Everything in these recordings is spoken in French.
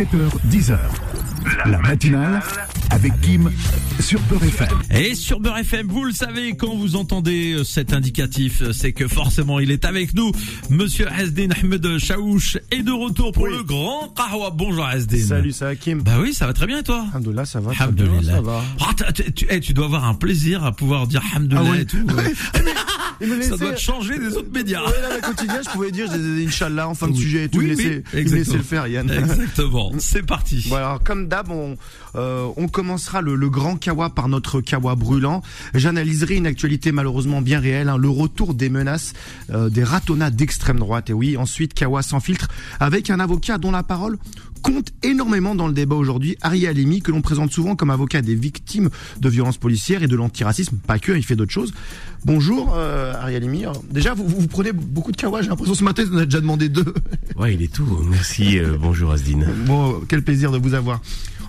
7h, 10h. La matinale avec Kim sur Beurre FM. Et sur Beurre FM, vous le savez, quand vous entendez euh, cet indicatif, euh, c'est que forcément il est avec nous. Monsieur Hasdin Ahmed Chaouch est de retour pour Oui. le grand Kahwa. Bonjour Hasdin. Salut, ça va Kim? Bah oui, ça va très bien et toi Alhamdoulilah, ça va. Alhamdulillah. Ça va. Ah, tu, eh, tu dois avoir un plaisir à pouvoir dire Alhamdulillah Ah oui. et tout. ouais. Ça doit te changer des autres médias. Ouais, là, le quotidien, je pouvais dire, je disais Inch'Allah en fin de sujet et tout. Me exactement. laissait le faire, Yann. Exactement. C'est parti. Alors, comme d'hab, on, euh, on commencera le, le grand kawa par notre kawa brûlant. J'analyserai une actualité malheureusement bien réelle, hein, le retour des menaces euh, des ratonnats d'extrême droite. Et oui, ensuite kawa sans filtre avec un avocat dont la parole compte énormément dans le débat aujourd'hui, Ari Alimi, que l'on présente souvent comme avocat des victimes de violences policières et de l'antiracisme. Pas que, il fait d'autres choses. Bonjour, euh, Ari Alimi. Déjà, vous, vous prenez beaucoup de kawa, j'ai l'impression ce matin, vous en avez déjà demandé deux. Ouais, il est tout. Merci. euh, bonjour Asdine. Bon, quel plaisir de vous avoir.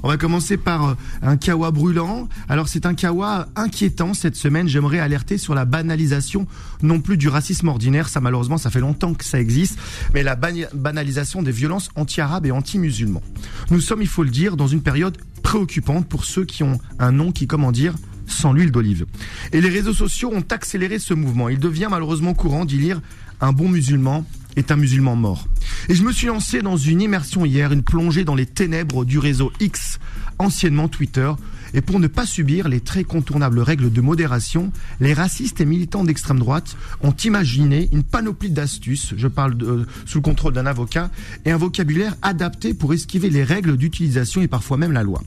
On va commencer par euh, un kawa brûlant. Alors c'est un kawa inquiétant cette semaine. J'aimerais alerter sur la banalisation non plus du racisme ordinaire. Ça malheureusement, ça fait longtemps que ça existe, mais la banalisation des violences anti-arabes et anti-musulmans. Nous sommes, il faut le dire, dans une période préoccupante pour ceux qui ont un nom qui, comment dire, sans l'huile d'olive. Et les réseaux sociaux ont accéléré ce mouvement. Il devient malheureusement courant d'y lire un bon musulman est un musulman mort. Et je me suis lancé dans une immersion hier, une plongée dans les ténèbres du réseau X, anciennement Twitter. Et pour ne pas subir les très contournables règles de modération, les racistes et militants d'extrême droite ont imaginé une panoplie d'astuces, je parle euh, sous le contrôle d'un avocat, et un vocabulaire adapté pour esquiver les règles d'utilisation et parfois même la loi.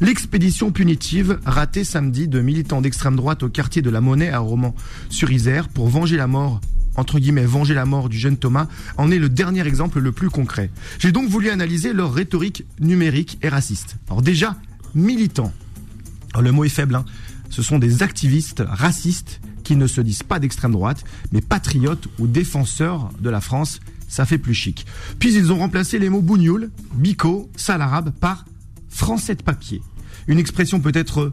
L'expédition punitive ratée samedi de militants d'extrême droite au quartier de la Monnaie à Romans-sur-Isère pour venger la mort entre guillemets, venger la mort du jeune Thomas, en est le dernier exemple le plus concret. J'ai donc voulu analyser leur rhétorique numérique et raciste. Alors déjà, militants. Le mot est faible, hein. Ce sont des activistes racistes qui ne se disent pas d'extrême droite, mais patriotes ou défenseurs de la France. Ça fait plus chic. Puis ils ont remplacé les mots bougnoul, bico, sale arabe par français de papier. Une expression peut-être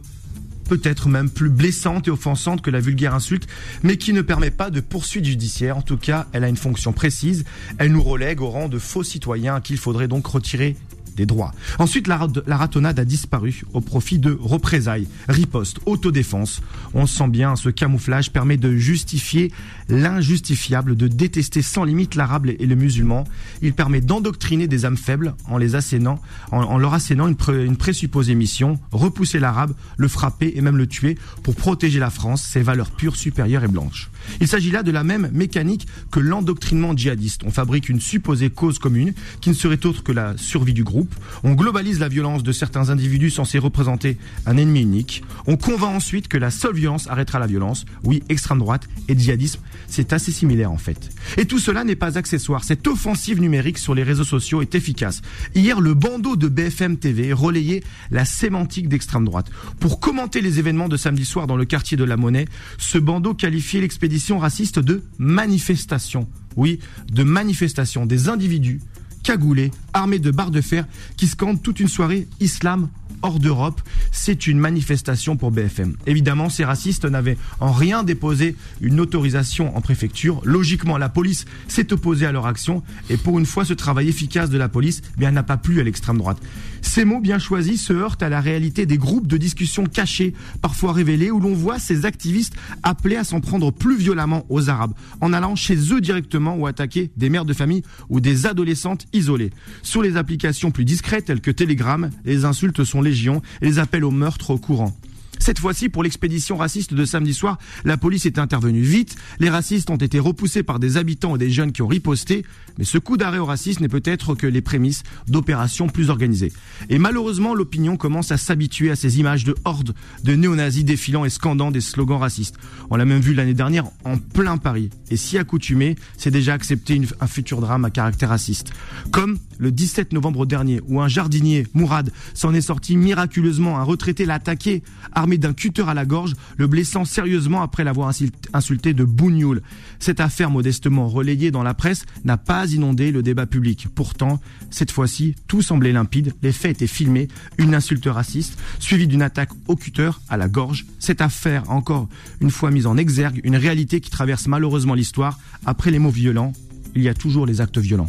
peut-être même plus blessante et offensante que la vulgaire insulte, mais qui ne permet pas de poursuite judiciaire. En tout cas, elle a une fonction précise. Elle nous relègue au rang de faux citoyens à qui il faudrait donc retirer des droits. Ensuite, la, la ratonnade a disparu au profit de représailles, ripostes, autodéfense. On sent bien, ce camouflage permet de justifier l'injustifiable, de détester sans limite l'arabe et le musulman. Il permet d'endoctriner des âmes faibles en les assénant, en, leur assénant une, une présupposée mission, repousser l'arabe, le frapper et même le tuer pour protéger la France, ses valeurs pures, supérieures et blanches. Il s'agit là de la même mécanique que l'endoctrinement djihadiste. On fabrique une supposée cause commune qui ne serait autre que la survie du groupe. On globalise la violence de certains individus censés représenter un ennemi unique. On convainc ensuite que la seule violence arrêtera la violence. Oui, extrême droite et djihadisme, c'est assez similaire en fait. Et tout cela n'est pas accessoire. Cette offensive numérique sur les réseaux sociaux est efficace. Hier, le bandeau de BFM TV relayait la sémantique d'extrême droite. Pour commenter les événements de samedi soir dans le quartier de la Monnaie, ce bandeau qualifiait l'expédition raciste de manifestation. Oui, de manifestation des individus cagoulés, armés de barres de fer, qui scandent toute une soirée islam hors d'Europe. C'est une manifestation pour BFM. Évidemment, ces racistes n'avaient en rien déposé une autorisation en préfecture. Logiquement, la police s'est opposée à leur action et pour une fois, ce travail efficace de la police eh n'a pas plu à l'extrême droite. Ces mots bien choisis se heurtent à la réalité des groupes de discussion cachés, parfois révélés, où l'on voit ces activistes appelés à s'en prendre plus violemment aux Arabes, en allant chez eux directement ou attaquer des mères de famille ou des adolescentes isolées. Sur les applications plus discrètes telles que Telegram, les insultes sont et les appels au meurtre au courant. Cette fois-ci, pour l'expédition raciste de samedi soir, la police est intervenue vite. Les racistes ont été repoussés par des habitants et des jeunes qui ont riposté. Mais ce coup d'arrêt au racisme n'est peut-être que les prémices d'opérations plus organisées. Et malheureusement, l'opinion commence à s'habituer à ces images de hordes de néo-nazis défilant et scandant des slogans racistes. On l'a même vu l'année dernière en plein Paris. Et si accoutumé, c'est déjà accepter un futur drame à caractère raciste. Comme le 17 novembre dernier, où un jardinier, Mourad, s'en est sorti miraculeusement. Un retraité l'a attaqué, armé d'un cutter à la gorge, le blessant sérieusement après l'avoir insul- insulté de bougnoul. Cette affaire modestement relayée dans la presse n'a pas inondé le débat public. Pourtant, cette fois-ci, tout semblait limpide. Les faits étaient filmés. Une insulte raciste, suivie d'une attaque au cutter à la gorge. Cette affaire, encore une fois mise en exergue, une réalité qui traverse malheureusement l'histoire. Après les mots violents, il y a toujours les actes violents.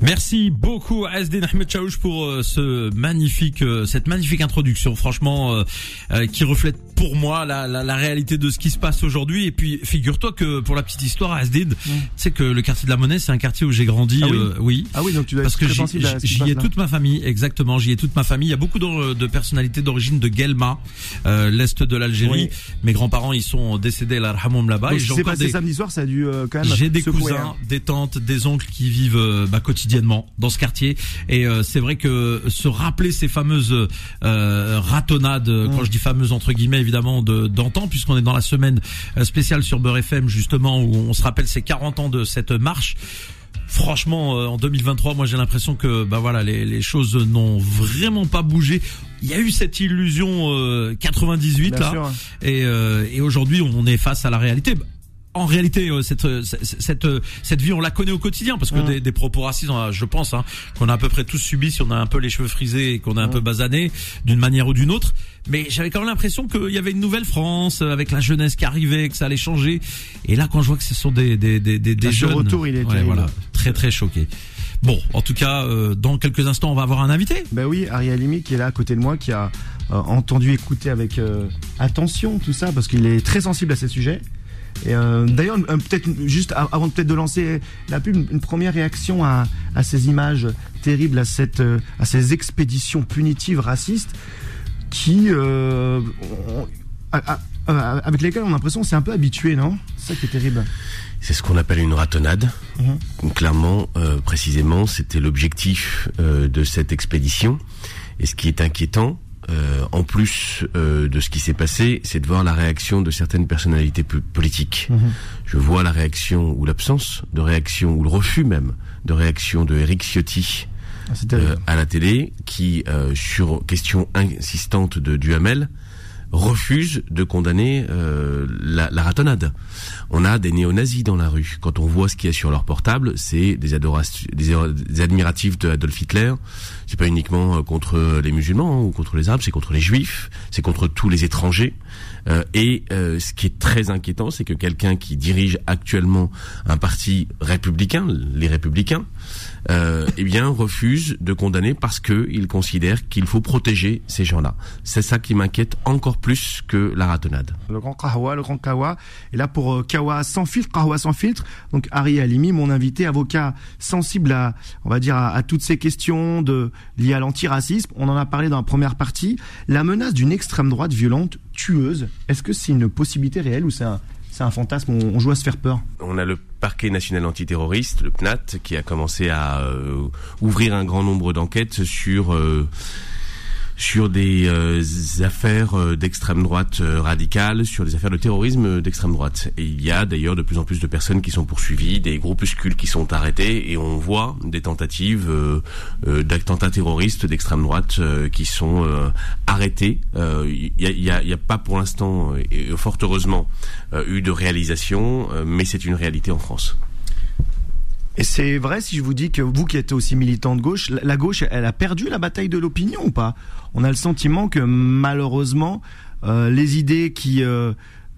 Merci beaucoup à SD Ahmed Chaouch pour euh, ce magnifique, euh, cette magnifique introduction, franchement, euh, qui reflète pour moi la, la, la, réalité de ce qui se passe aujourd'hui. Et puis, figure-toi que pour la petite histoire, à Asdid, tu sais que le quartier de la Monnaie, c'est un quartier où j'ai grandi. Ah oui. oui. Ah oui, donc tu dois Parce être que j'y ai toute ma famille, exactement. J'y ai toute ma famille. Il y a beaucoup de, de personnalités d'origine de Guelma, euh, l'est de l'Algérie. Oui. Mes grands-parents, ils sont décédés, là, là-bas. Donc, Et ce j'ai qui s'est encore passé des, samedi soir, ça a dû euh, quand même. j'ai des secouer, cousins, hein. des tantes, des oncles qui vivent euh, bah, quotidiennement dans ce quartier. Et euh, c'est vrai que se rappeler ces fameuses euh, ratonnades, Mm. quand je dis fameuses entre guillemets évidemment de d'antan, puisqu'on est dans la semaine euh, spéciale sur Beurre FM justement où on se rappelle ces 40 ans de cette marche. Franchement, euh, en 2023, moi j'ai l'impression que bah voilà, les, les choses n'ont vraiment pas bougé. Il y a eu cette illusion euh, 98 Bien là, sûr. et, euh, et aujourd'hui on est face à la réalité. En réalité, euh, cette, cette, cette, vie, on la connaît au quotidien parce que Mm. des, des propos racistes, on a- je pense, hein, qu'on a à peu près tous subi si on a un peu les cheveux frisés et qu'on est un Mm. peu basané d'une manière ou d'une autre. Mais j'avais quand même l'impression qu'il y avait une nouvelle France euh, avec la jeunesse qui arrivait, que ça allait changer. Et là, quand je vois que ce sont des des des des, des Ah, jeunes, retour, il est ouais, voilà, très très choqué. Bon, en tout cas, euh, dans quelques instants, on va avoir un invité. Ben oui, Ari Halimi qui est là à côté de moi, qui a euh, entendu écouter avec euh, attention tout ça, parce qu'il est très sensible à ces sujets. Et euh, d'ailleurs, peut-être juste avant peut-être de lancer la pub, une, une première réaction à, à ces images terribles, à cette, euh, à ces expéditions punitives racistes, qui, euh, à- avec lesquelles on a l'impression qu'on s'est un peu habitué, non? C'est ça qui est terrible. C'est ce qu'on appelle une ratonnade. Mhm. Clairement, euh, précisément, c'était l'objectif euh, de cette expédition. Et ce qui est inquiétant, euh, en plus euh, de ce qui s'est passé, c'est de voir la réaction de certaines personnalités po- politiques. Mhm. Je vois la réaction ou l'absence de réaction ou le refus même de réaction de Eric Ciotti. Euh, à la télé qui, euh, sur question insistante de Duhamel, refuse de condamner euh, la, la ratonnade. On a des néo-nazis dans la rue. Quand on voit ce qu'il y a sur leur portable, c'est des, des, des admiratifs de Adolf Hitler. C'est pas uniquement euh, contre les musulmans hein, ou contre les arabes, c'est contre les juifs, c'est contre tous les étrangers. Euh, et euh, ce qui est très inquiétant, c'est que quelqu'un qui dirige actuellement un parti républicain, les républicains, euh, eh bien refuse de condamner parce que il considère qu'il faut protéger ces gens-là. C'est ça qui m'inquiète encore plus que la ratonnade. Le grand Kawa, le grand Kawa. Et là pour euh, Kawa sans filtre, Kawa sans filtre. Donc Ari Halimi, mon invité, avocat sensible à, on va dire, à, toutes ces questions liées à l'antiracisme. On en a parlé dans la première partie. La menace d'une extrême droite violente, tueuse. Est-ce que c'est une possibilité réelle ou c'est un, c'est un fantasme on, joue à se faire peur? On a le parquet national antiterroriste, le PNAT, qui a commencé à euh, ouvrir un grand nombre d'enquêtes sur euh, sur des euh, affaires euh, d'extrême droite euh, radicale, sur des affaires de terrorisme d'extrême droite. Et il y a d'ailleurs de plus en plus de personnes qui sont poursuivies, des groupuscules qui sont arrêtés, et on voit des tentatives d'attentats terroristes d'extrême droite qui sont arrêtés. Il y, a, a- pas pour l'instant, fort heureusement, eu de réalisation, mais c'est une réalité en France. Et c'est vrai si je vous dis que vous qui êtes aussi militant de gauche, la gauche, elle a perdu la bataille de l'opinion ou pas? On a le sentiment que malheureusement, euh, les idées qui euh,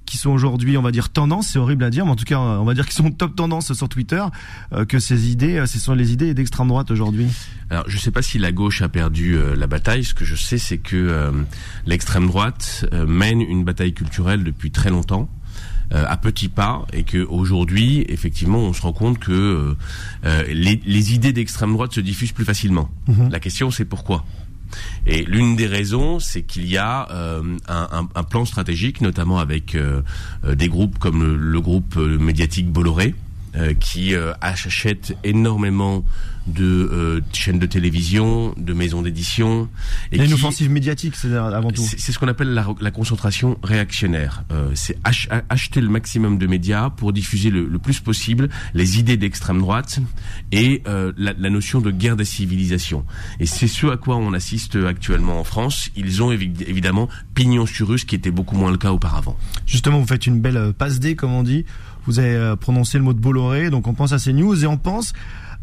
qui sont aujourd'hui, on va dire tendance, c'est horrible à dire, mais en tout cas, on va dire qu'ils sont top tendance sur Twitter, euh, que ces idées, ce sont les idées d'extrême droite aujourd'hui. Alors, je ne sais pas si la gauche a perdu la bataille. Ce que je sais, c'est que l'extrême droite mène une bataille culturelle depuis très longtemps. Euh, à petits pas et que aujourd'hui effectivement on se rend compte que euh, euh, les, les idées d'extrême droite se diffusent plus facilement. La question c'est pourquoi? Et l'une des raisons, c'est qu'il y a euh, un, un- un plan stratégique, notamment avec euh, des groupes comme le, le groupe médiatique Bolloré, euh, qui euh, achète énormément de euh, chaînes de télévision, de maisons d'édition. Il y a une offensive médiatique, c'est avant tout. c'est ce qu'on appelle la, la concentration réactionnaire. Euh, c'est ach- acheter le maximum de médias pour diffuser le, le plus possible les idées d'extrême droite et euh, la, la notion de guerre des civilisations. Et c'est ce à quoi on assiste actuellement en France. Ils ont évi- évidemment pignon sur rue, ce qui était beaucoup moins le cas auparavant. Justement, vous faites une belle passe D, comme on dit. Vous avez euh, prononcé le mot de Bolloré, donc on pense à ces news et on pense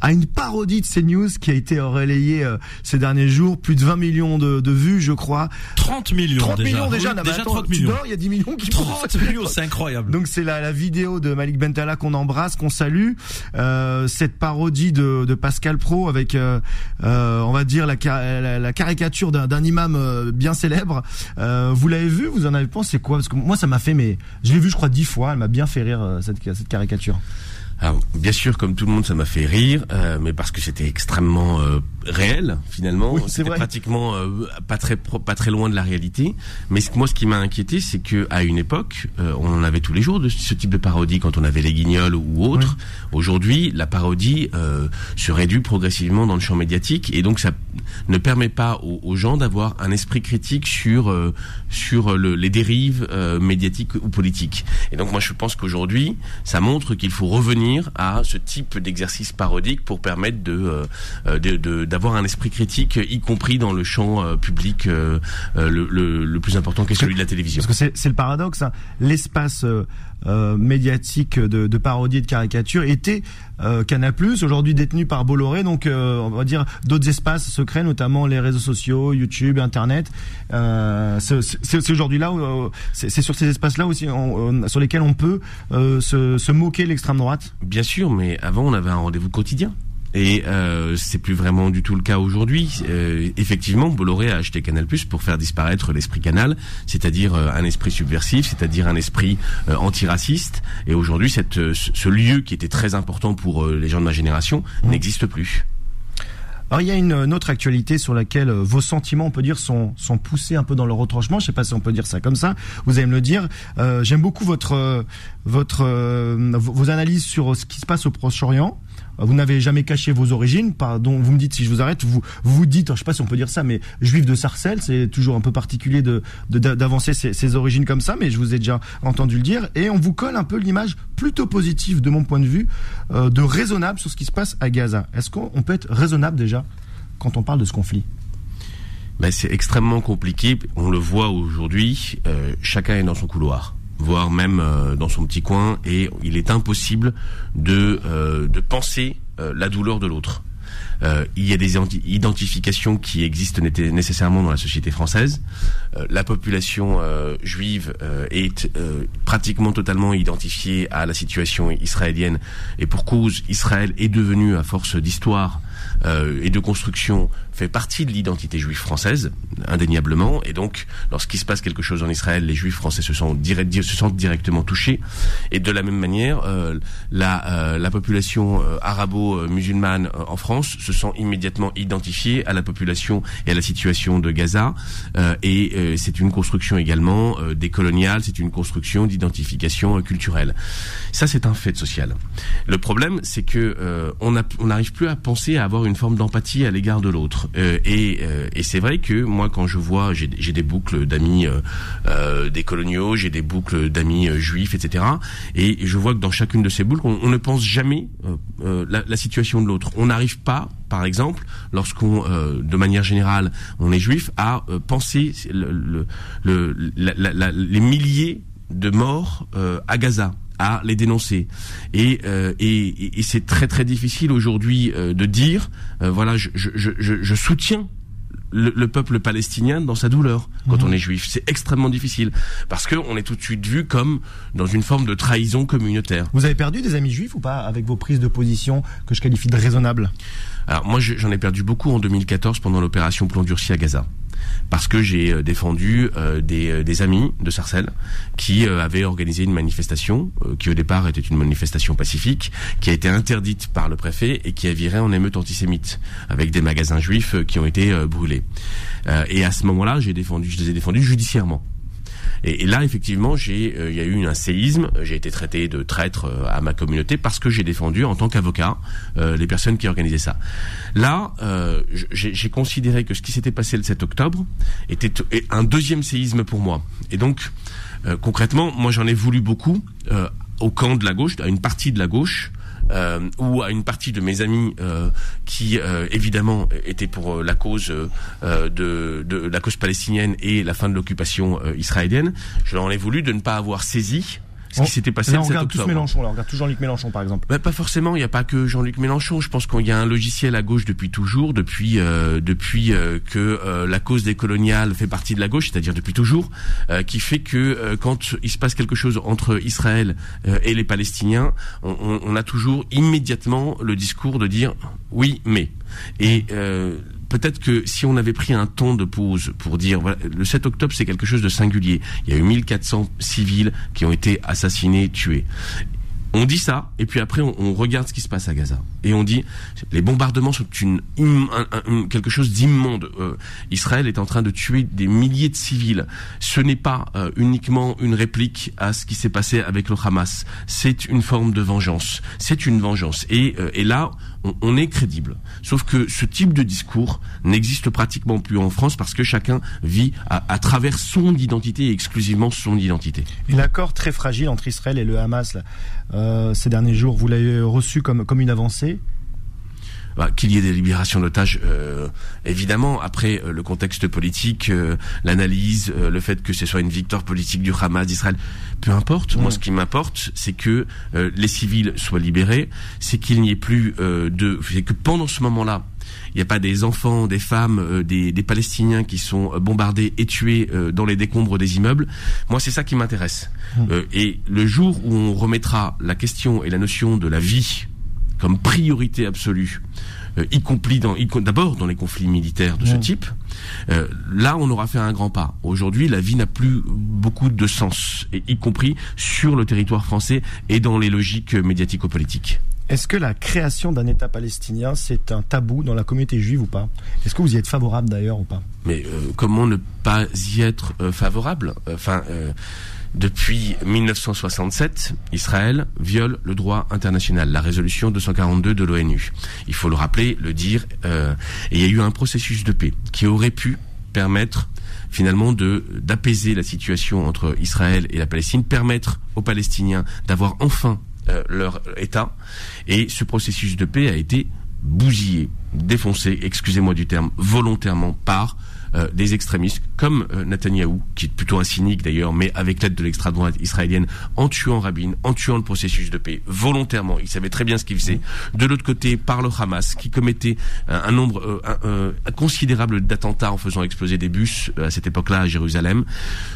à une parodie de CNews qui a été relayée euh, ces derniers jours, plus de 20 millions de, de vues, je crois. 30 millions 30 déjà. millions déjà, Oui, non, déjà attends, 30 tu millions. il y a 10 millions qui 30 millions, c'est incroyable. Donc c'est la, la vidéo de Malik Bentala qu'on embrasse, qu'on salue. Euh, cette parodie de, de Pascal Pro avec, euh, euh, on va dire la, la, la caricature d'un imam euh, bien célèbre. Euh, vous l'avez vu? Vous en avez pensé quoi? Parce que moi ça m'a fait, mais je l'ai vu je crois dix fois. Elle m'a bien fait rire cette, cette caricature. Alors, bien sûr, comme tout le monde, ça m'a fait rire, euh, mais parce que c'était extrêmement euh, réel finalement. Oui, c'est pratiquement euh, pas très pro- pas très loin de la réalité. Mais ce- moi, ce qui m'a inquiété, c'est que à une époque, euh, on en avait tous les jours de ce type de parodie quand on avait les Guignols ou autres. Aujourd'hui, la parodie euh, se réduit progressivement dans le champ médiatique et donc ça ne permet pas aux, aux gens d'avoir un esprit critique sur euh, sur le- les dérives euh, médiatiques ou politiques. Et donc moi, je pense qu'aujourd'hui, ça montre qu'il faut revenir à ce type d'exercice parodique pour permettre de euh, euh, de- d'avoir un esprit critique, y compris dans le champ euh, public le, plus important qui est celui de la télévision. Parce que c'est c'est le paradoxe. hein. L'espace euh, médiatique de, de parodie et de caricature était euh, Canal+, aujourd'hui détenu par Bolloré. Donc, euh, on va dire d'autres espaces se créent, notamment les réseaux sociaux, YouTube, Internet. Euh, c'est aujourd'hui là, euh, c'est sur ces espaces-là aussi on- sur lesquels on peut euh, se, se moquer l'extrême droite. Bien sûr, mais avant on avait un rendez-vous quotidien. Et euh, c'est plus vraiment du tout le cas aujourd'hui. Euh, effectivement, Bolloré a acheté Canal+ pour faire disparaître l'esprit Canal, c'est-à-dire euh, un esprit subversif, c'est-à-dire un esprit euh, antiraciste. Et aujourd'hui, cette, euh, ce lieu qui était très important pour euh, les gens de ma génération n'existe plus. Alors il y a une, une autre actualité sur laquelle vos sentiments, on peut dire, sont, sont poussés un peu dans le retranchement. Je sais pas si on peut dire ça comme ça. Vous allez me le dire. Euh, J'aime beaucoup votre votre euh, vos analyses sur ce qui se passe au Proche-Orient. Vous n'avez jamais caché vos origines. Pardon, vous me dites si je vous arrête. Vous vous dites, je sais pas si on peut dire ça, mais juif de Sarcelles, c'est toujours un peu particulier de d'avancer ses, origines comme ça, mais je vous ai déjà entendu le dire. Et on vous colle un peu l'image plutôt positive de mon point de vue euh, de raisonnable sur ce qui se passe à Gaza. Est-ce qu'on on peut être raisonnable déjà quand on parle de ce conflit? Ben, c'est extrêmement compliqué. On le voit aujourd'hui. euh, chacun est dans son couloir, voire même euh, dans son petit coin, et il est impossible de euh, de penser euh, la douleur de l'autre. Euh, il y a des identi- identifications qui existent né- nécessairement dans la société française. Euh, la population euh, juive est pratiquement totalement identifiée à la situation israélienne et pour cause, Israël est devenu, à force d'histoire euh, et de construction, fait partie de l'identité juive française, indéniablement. Et donc, lorsqu'il se passe quelque chose en Israël, les juifs français se, sentent directement touchés. Et de la même manière, euh, la, euh, la population euh, arabo-musulmane euh, en France se sent immédiatement identifiée à la population et à la situation de Gaza. Euh, et c'est une construction également décoloniale, c'est une construction d'identification culturelle. Ça, c'est un fait social. Le problème, c'est que on a- on n'arrive plus à penser à avoir forme d'empathie à l'égard de l'autre. Euh, et euh, et c'est vrai que moi, quand je vois, j'ai des boucles d'amis euh, euh, des coloniaux, j'ai des boucles d'amis euh, juifs, etc. Et je vois que dans chacune de ces boucles, on, ne pense jamais la, la situation de l'autre. On n'arrive pas, par exemple, lorsqu'on, de manière générale, on est juif, à penser le, le, le- les milliers de morts à Gaza à les dénoncer. Et euh, et, et- c'est très très difficile aujourd'hui euh, de dire euh, voilà je, je, je, je- soutiens le, le peuple palestinien dans sa douleur quand on est juif. C'est extrêmement difficile parce que on est tout de suite vu comme dans une forme de trahison communautaire. Vous avez perdu des amis juifs ou pas avec vos prises de position que je qualifie de raisonnables? Alors moi, je- j'en ai perdu beaucoup en 2014 pendant l'opération Plomb durci à Gaza. Parce que j'ai euh, défendu euh, des, euh, des amis de Sarcelles qui euh, avaient organisé une manifestation euh, qui au départ était une manifestation pacifique, qui a été interdite par le préfet et qui a viré en émeute antisémite avec des magasins juifs euh, qui ont été brûlés. Et à ce moment-là, j'ai défendu, je les ai défendus judiciairement. Et, et là, effectivement, j'ai, euh, il y a eu un séisme. J'ai été traité de traître euh, à ma communauté parce que j'ai défendu, en tant qu'avocat, euh, les personnes qui organisaient ça. Là, j'ai considéré que ce qui s'était passé le 7 octobre était un deuxième séisme pour moi. Et donc, concrètement, moi, j'en ai voulu beaucoup au camp de la gauche, à une partie de la gauche. Euh, ou à une partie de mes amis euh, qui euh, évidemment étaient pour euh, la cause de, la cause palestinienne et la fin de l'occupation israélienne, je leur ai voulu de ne pas avoir saisi ce qui s'était passé là, le on 7 regarde tous. Mélenchon, là, on regarde tout Jean-Luc Mélenchon, par exemple. Bah, pas forcément. Il n'y a pas que Jean-Luc Mélenchon. Je pense qu'il y a un logiciel à gauche depuis toujours, depuis euh, depuis euh, que euh, la cause des coloniales fait partie de la gauche, c'est-à-dire depuis toujours, euh, qui fait que euh, quand il se passe quelque chose entre Israël euh, et les Palestiniens, on, on- on a toujours immédiatement le discours de dire oui, mais et euh, Peut-être que si on avait pris un temps de pause pour dire, le 7 octobre c'est quelque chose de singulier. Il y a eu 1400 civils qui ont été assassinés, tués. On dit ça, et puis après on, regarde ce qui se passe à Gaza. Et on dit, les bombardements sont une, im- un- un- quelque chose d'immonde. Euh, Israël est en train de tuer des milliers de civils. Ce n'est pas euh, uniquement une réplique à ce qui s'est passé avec le Hamas. C'est une forme de vengeance. C'est une vengeance. Et, euh, et là, on, on est crédible. Sauf que ce type de discours n'existe pratiquement plus en France parce que chacun vit à, à travers son identité et exclusivement son identité. Et l'accord très fragile entre Israël et le Hamas, là, euh, ces derniers jours, vous l'avez reçu comme, comme une avancée Bah, qu'il y ait des libérations d'otages, euh, évidemment. Après, euh, le contexte politique, euh, l'analyse, euh, le fait que ce soit une victoire politique du Hamas d'Israël, peu importe. Moi, ce qui m'importe, c'est que euh, les civils soient libérés, c'est qu'il n'y ait plus euh, de, c'est que pendant ce moment-là, il n'y a pas des enfants, des femmes, euh, des, des Palestiniens qui sont bombardés et tués euh, dans les décombres des immeubles. Moi, c'est ça qui m'intéresse. Euh, et le jour où on remettra la question et la notion de la vie comme priorité absolue, euh, y compris dans, d'abord dans les conflits militaires de ce type, euh, là on aura fait un grand pas. Aujourd'hui, la vie n'a plus beaucoup de sens, et y compris sur le territoire français et dans les logiques médiatico-politiques. Est-ce que la création d'un État palestinien, c'est un tabou dans la communauté juive ou pas? Est-ce que vous y êtes favorable d'ailleurs ou pas? Mais euh, comment ne pas y être euh, favorable? Enfin, euh, depuis 1967, Israël viole le droit international, la résolution 242 de l'ONU. Il faut le rappeler, le dire. euh, et il y a eu un processus de paix qui aurait pu permettre finalement d'apaiser la situation entre Israël et la Palestine, permettre aux Palestiniens d'avoir enfin euh, leur État. Et ce processus de paix a été bousillé, défoncé, excusez-moi du terme, volontairement par euh, des extrémistes comme euh, Netanyahou, qui est plutôt un cynique d'ailleurs, mais avec l'aide de l'extrême israélienne, en tuant Rabin, en tuant le processus de paix, volontairement. Il savait très bien ce qu'il faisait. De l'autre côté, par le Hamas, qui commettait un, nombre euh, euh, considérable d'attentats en faisant exploser des bus à cette époque-là à Jérusalem.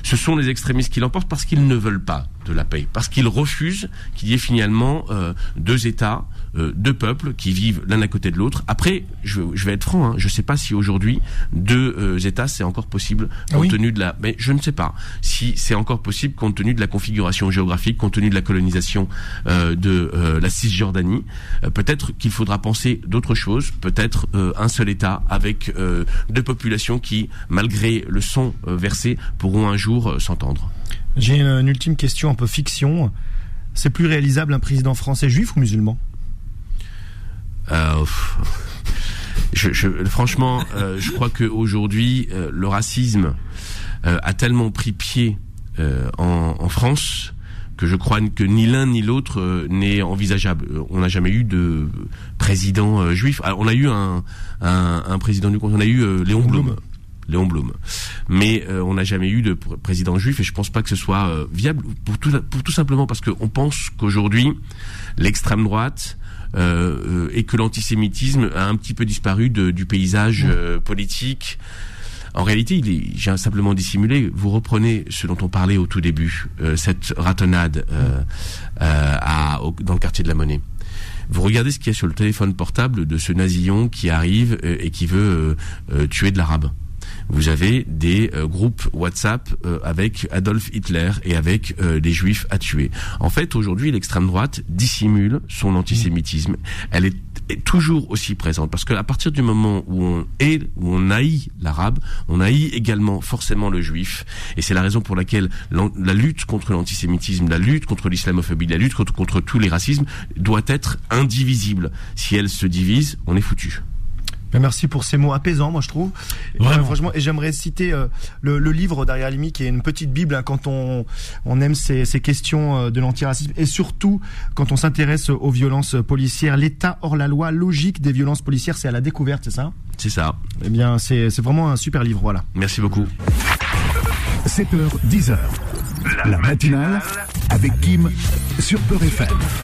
Ce sont les extrémistes qui l'emportent parce qu'ils ne veulent pas de la paix, parce qu'ils refusent qu'il y ait finalement euh, deux États, euh, deux peuples qui vivent l'un à côté de l'autre. Après, je, je vais être franc, hein, je ne sais pas si aujourd'hui deux euh, États c'est encore possible compte oui tenu de la. Mais je ne sais pas si c'est encore possible compte tenu de la configuration géographique, compte tenu de la colonisation euh, de euh, la Cisjordanie. Euh, peut-être qu'il faudra penser d'autres choses. Peut-être euh, un seul État avec euh, deux populations qui, malgré le euh, versé, pourront un jour s'entendre. J'ai une, une ultime question un peu fiction. C'est plus réalisable un président français juif ou musulman? Euh, je, je, franchement, euh, je crois qu'aujourd'hui, euh, le racisme euh, a tellement pris pied euh, en, en France que je crois que ni l'un ni l'autre euh, n'est envisageable. On n'a jamais eu de président euh, juif. Alors, on a eu un, un, un président du conseil, on a eu euh, Léon Blum. Léon Blum. Mais euh, on n'a jamais eu de pr- président juif et je pense pas que ce soit euh, viable pour tout, pour tout simplement parce qu'on pense qu'aujourd'hui l'extrême droite euh, et que l'antisémitisme a un petit peu disparu de- du paysage politique. En réalité, il est j'ai simplement dissimulé. Vous reprenez ce dont on parlait au tout début, cette ratonnade à, au- dans le quartier de la Monnaie. Vous regardez ce qu'il y a sur le téléphone portable de ce nazillon qui arrive et qui veut tuer de l'arabe. Vous avez des euh, groupes WhatsApp euh, avec Adolf Hitler et avec euh, des juifs à tuer. En fait, aujourd'hui, l'extrême droite dissimule son antisémitisme. Elle est, toujours aussi présente parce qu'à partir du moment où on est, où on haït l'arabe, on haït également forcément le juif. Et c'est la raison pour laquelle la lutte contre l'antisémitisme, la lutte contre l'islamophobie, la lutte contre, contre tous les racismes doit être indivisible. Si elle se divise, on est foutu. Ben, Merci pour ces mots apaisants, moi je trouve. Et, Vraiment. euh, franchement, et j'aimerais citer euh, le, le livre derrière Alimi, qui est une petite bible hein, quand on, on aime ces, ces questions euh, de l'antiracisme et surtout quand on s'intéresse aux violences policières. L'État hors la loi, logique des violences policières, c'est à la découverte, c'est ça? C'est ça. Eh bien, c'est c'est vraiment un super livre, voilà. Merci beaucoup. 7h, 10h. La matinale avec Kim sur Peur FM.